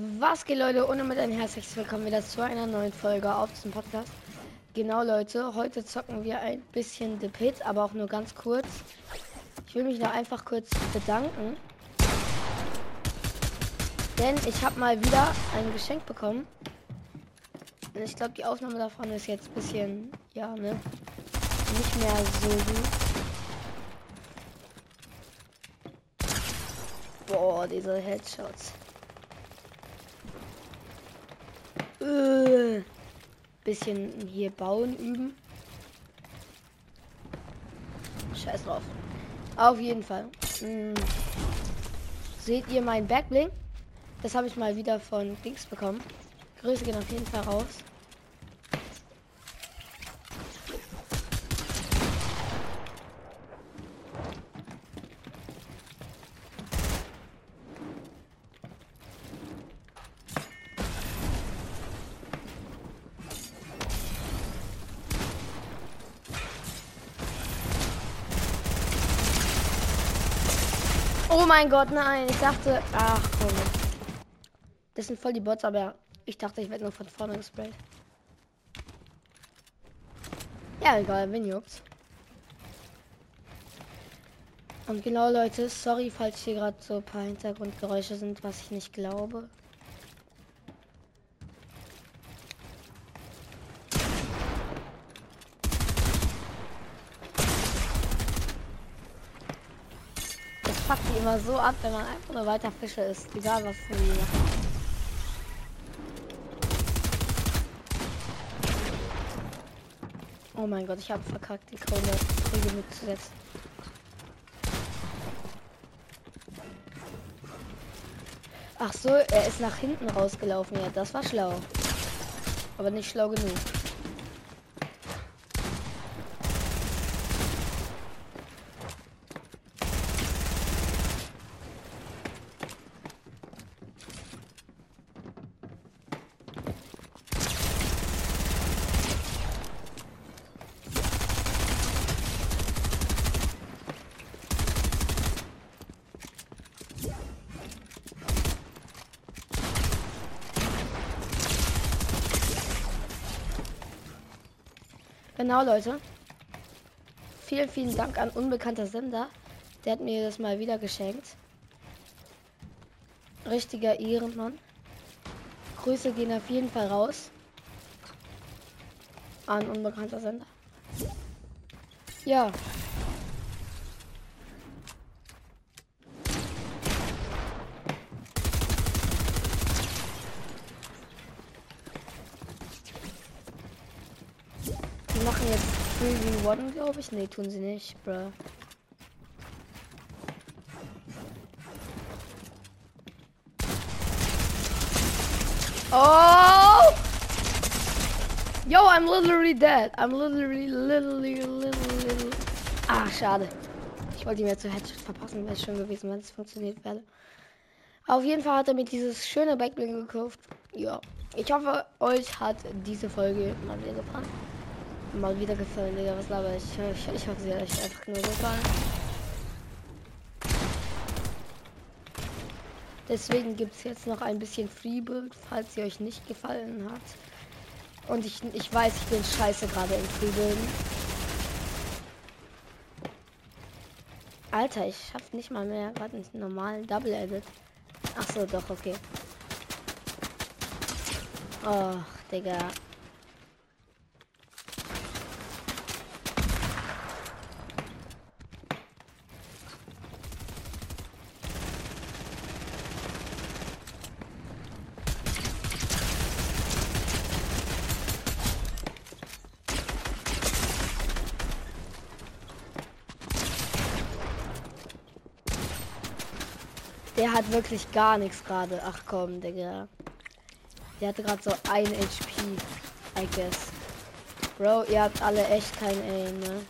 Was geht Leute und mit ein herzliches Willkommen wieder zu einer neuen Folge auf diesem Podcast. Genau Leute, heute zocken wir ein bisschen The Pit, aber auch nur ganz kurz. Ich will mich noch einfach kurz bedanken. Denn ich habe mal wieder ein Geschenk bekommen. Und ich glaube die Aufnahme davon ist jetzt ein bisschen, ja ne, nicht mehr so gut. Boah, diese Headshots. Äh, bisschen hier bauen üben. Scheiß drauf. Auf jeden Fall. Hm. Seht ihr mein Backbling? Das habe ich mal wieder von Dings bekommen. Grüße gehen auf jeden Fall raus. Oh mein Gott, nein. Ich dachte. Ach komm. Das sind voll die Bots, aber ich dachte, ich werde nur von vorne gesprayt. Ja, egal, wenn juckt's. Und genau, Leute, sorry, falls hier gerade so ein paar Hintergrundgeräusche sind, was ich nicht glaube. Fuckt die immer so ab, wenn man einfach nur weiter Fische ist. Egal was sie machen. Oh mein Gott, ich habe verkackt, die Krone Kriege mitzusetzen. Ach so, er ist nach hinten rausgelaufen. Ja, das war schlau. Aber nicht schlau genug. Genau, Leute. Vielen, vielen Dank an unbekannter Sender. Der hat mir das mal wieder geschenkt. Richtiger Ehrenmann. Grüße gehen auf jeden Fall raus. An unbekannter Sender. Ja, machen jetzt 3v1, glaube ich. Ne, tun sie nicht, bro. Oh! Yo, I'm literally dead. I'm literally, literally, literally, literally. Ah, schade. Ich wollte ihm jetzt so Headshot verpassen. Wäre schön gewesen, wenn es funktioniert wäre. Auf jeden Fall hat er mir dieses schöne Backbling gekauft. Ja. Ich hoffe, euch hat diese Folge mal wieder gefallen mal wieder gefallen, Digga. Was laber ich? Ich, ich hoffe, sie hat einfach nur gefallen. Deswegen gibt es jetzt noch ein bisschen Freebuild, falls sie euch nicht gefallen hat. Und ich, ich weiß, ich bin scheiße gerade im Freebuilden. Alter, ich schaff nicht mal mehr. Warte, einen normalen Double Edit. Ach so, doch, okay. Oh, Digga. Der hat wirklich gar nichts gerade. Ach komm, Digga. Der hatte gerade so ein HP, I guess. Bro, ihr habt alle echt kein Aim, ne?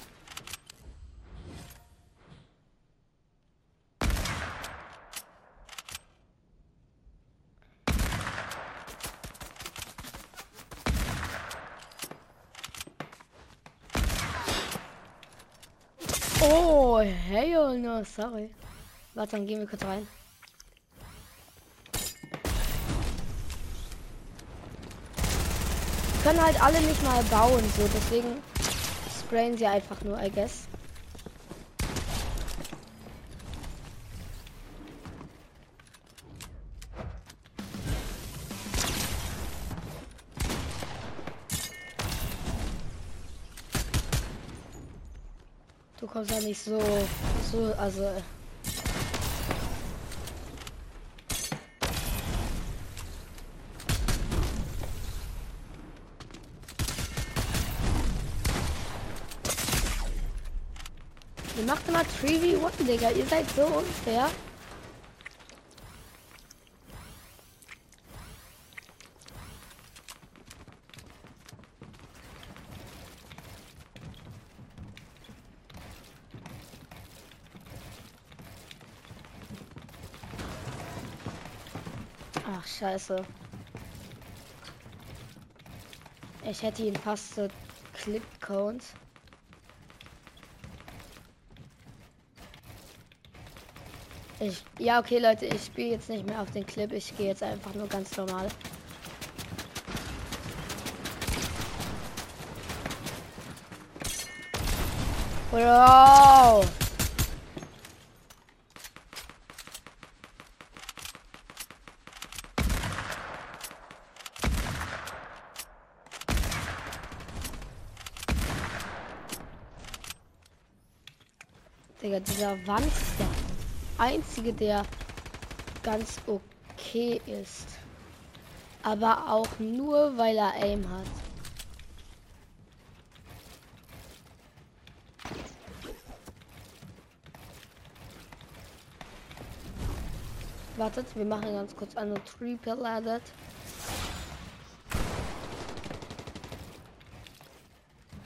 Oh, hey, no, sorry. Warte, dann gehen wir kurz rein. Können halt alle nicht mal bauen, so deswegen sprayen sie einfach nur, I guess. Du kommst ja nicht so, so, also. Ihr macht immer 3v1, Digga. Ihr seid so unfair. Ach, scheiße. Ich hätte ihn fast so Clip Ich, ja, okay, Leute, ich spiele jetzt nicht mehr auf den Clip. Ich gehe jetzt einfach nur ganz normal. Bro! Digga, dieser Wand ist der einzige, der ganz okay ist. Aber auch nur, weil er Aim hat. Wartet, wir machen ganz kurz eine Triple Edit.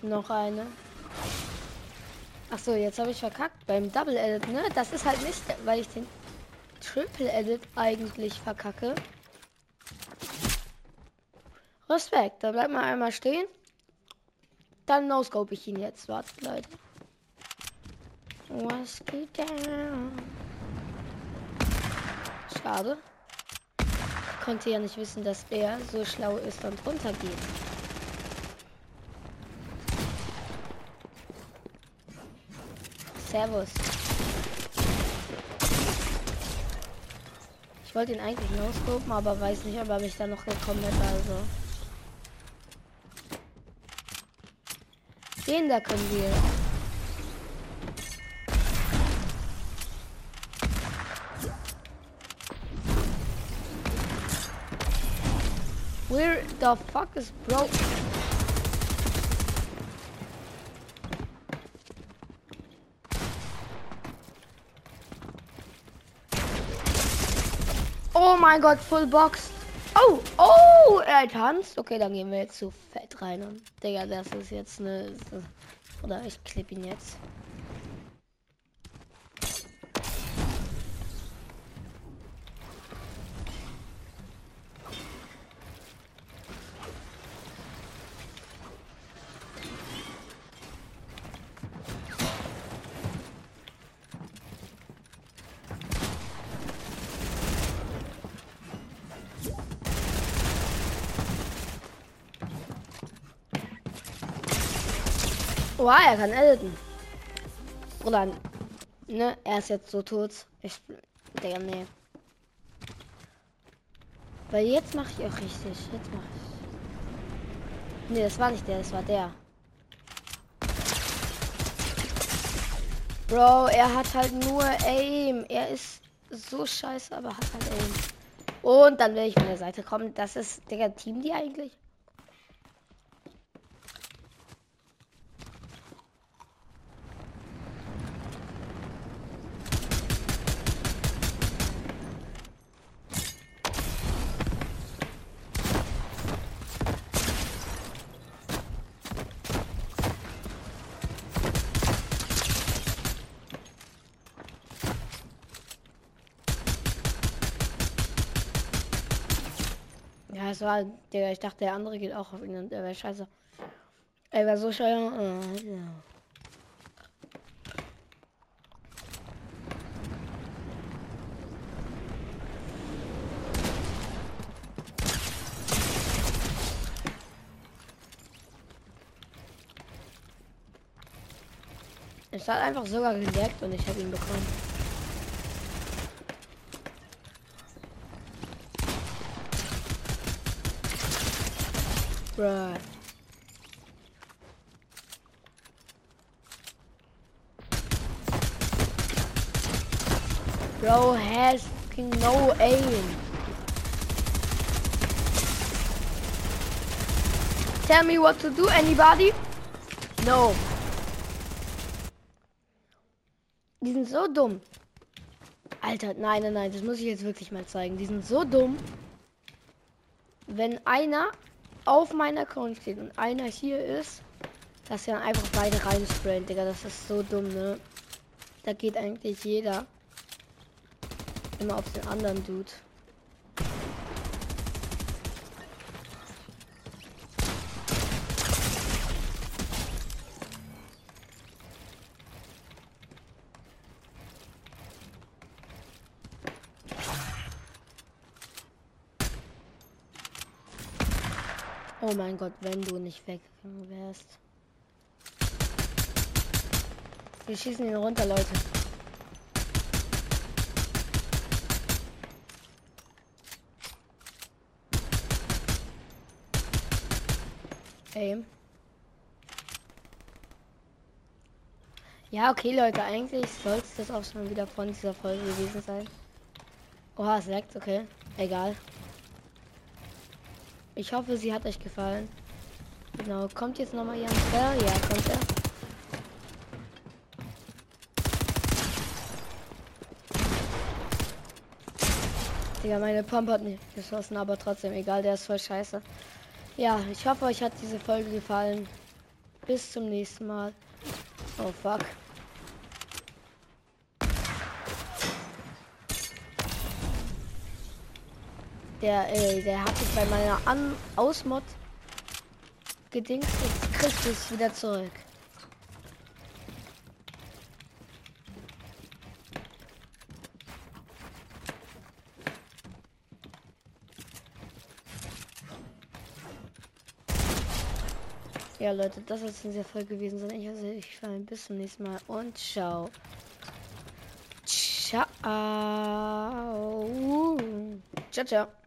Noch eine. Ach so, jetzt habe ich verkackt beim Double Edit, ne? Das ist halt nicht, weil ich den Triple Edit eigentlich verkacke. Respekt, da bleibt mal einmal stehen. Dann no-scope ich ihn jetzt. Wartet, Leute. Was geht down? Schade. Ich konnte ja nicht wissen, dass er so schlau ist und runtergeht. Servus. Ich wollte ihn eigentlich noscopen, aber weiß nicht, ob er mich da noch gekommen hätte, also. Den da können wir. Where the fuck is broke? Oh mein Gott, Full Box. Oh, oh, er tanzt. Okay, dann gehen wir jetzt zu Fett rein. Und, Digga, das ist jetzt eine... Oder ich klipp ihn jetzt. Oha, er kann editen. Oder, ne, er ist jetzt so tot. Ich, der, nee. Weil jetzt mache ich auch richtig. Jetzt mache ich. Nee, das war nicht der, das war der. Bro, er hat halt nur Aim. Er ist so scheiße, aber hat halt Aim. Und dann will ich von der Seite kommen. Das ist, der Team die eigentlich? war, halt der ich dachte, der andere geht auch auf ihn und er wäre scheiße. Er war so scheuer. Oh, ja. Es hat einfach sogar geleckt und ich habe ihn bekommen. Bruh. Bro has no aim. Tell me what to do, anybody? No. Die sind so dumm. Alter, nein, nein, nein, das muss ich jetzt wirklich mal zeigen. Die sind so dumm. Wenn einer auf meiner Account steht und einer hier ist, dass er einfach beide rein sprayen, Digga. Das ist so dumm, ne? Da geht eigentlich jeder immer auf den anderen Dude. Oh mein Gott, wenn du nicht weggegangen wärst. Wir schießen ihn runter, Leute. Aim. Ja, okay, Leute, eigentlich sollte das auch schon wieder von dieser Folge gewesen sein. Oha, es leckt, okay. Egal. Ich hoffe, sie hat euch gefallen. Genau, kommt jetzt nochmal Jan Bell? Ja, kommt er. Digga, meine Pump hat nicht geschossen, aber trotzdem egal, der ist voll scheiße. Ja, ich hoffe, euch hat diese Folge gefallen. Bis zum nächsten Mal. Oh fuck. Der, äh, der hat sich bei meiner An Ausmod gedingst. Jetzt es wieder zurück. Ja, Leute, das soll es in dieser Folge gewesen sein. Ich hoffe, ich fallen bis zum nächsten Mal und ciao. Ciao. Ciao, ciao.